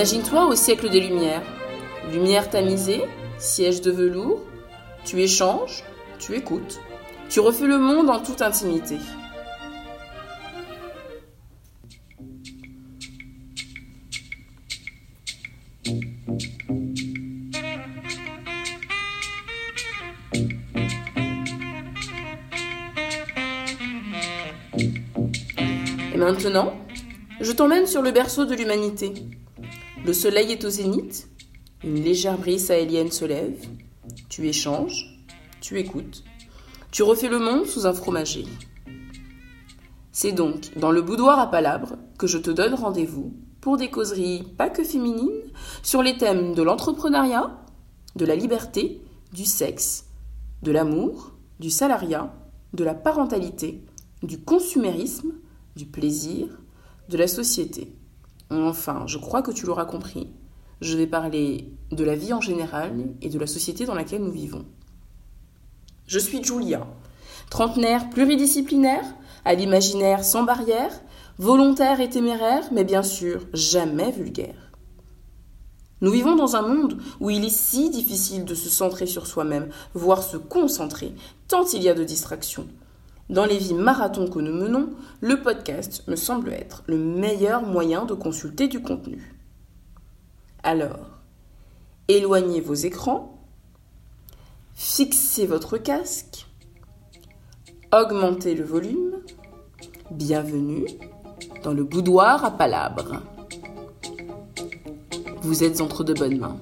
Imagine-toi au siècle des Lumières. Lumière tamisée, siège de velours, tu échanges, tu écoutes, tu refais le monde en toute intimité. Et maintenant, je t'emmène sur le berceau de l'humanité. Le soleil est au zénith, une légère brise sahélienne se lève, tu échanges, tu écoutes, tu refais le monde sous un fromager. C'est donc dans le boudoir à palabres que je te donne rendez-vous pour des causeries pas que féminines sur les thèmes de l'entrepreneuriat, de la liberté, du sexe, de l'amour, du salariat, de la parentalité, du consumérisme, du plaisir, de la société. Enfin, je crois que tu l'auras compris. Je vais parler de la vie en général et de la société dans laquelle nous vivons. Je suis Julia, trentenaire pluridisciplinaire, à l'imaginaire sans barrière, volontaire et téméraire, mais bien sûr jamais vulgaire. Nous vivons dans un monde où il est si difficile de se centrer sur soi-même, voire se concentrer, tant il y a de distractions. Dans les vies marathons que nous menons, le podcast me semble être le meilleur moyen de consulter du contenu. Alors, éloignez vos écrans, fixez votre casque, augmentez le volume. Bienvenue dans le boudoir à palabres. Vous êtes entre de bonnes mains.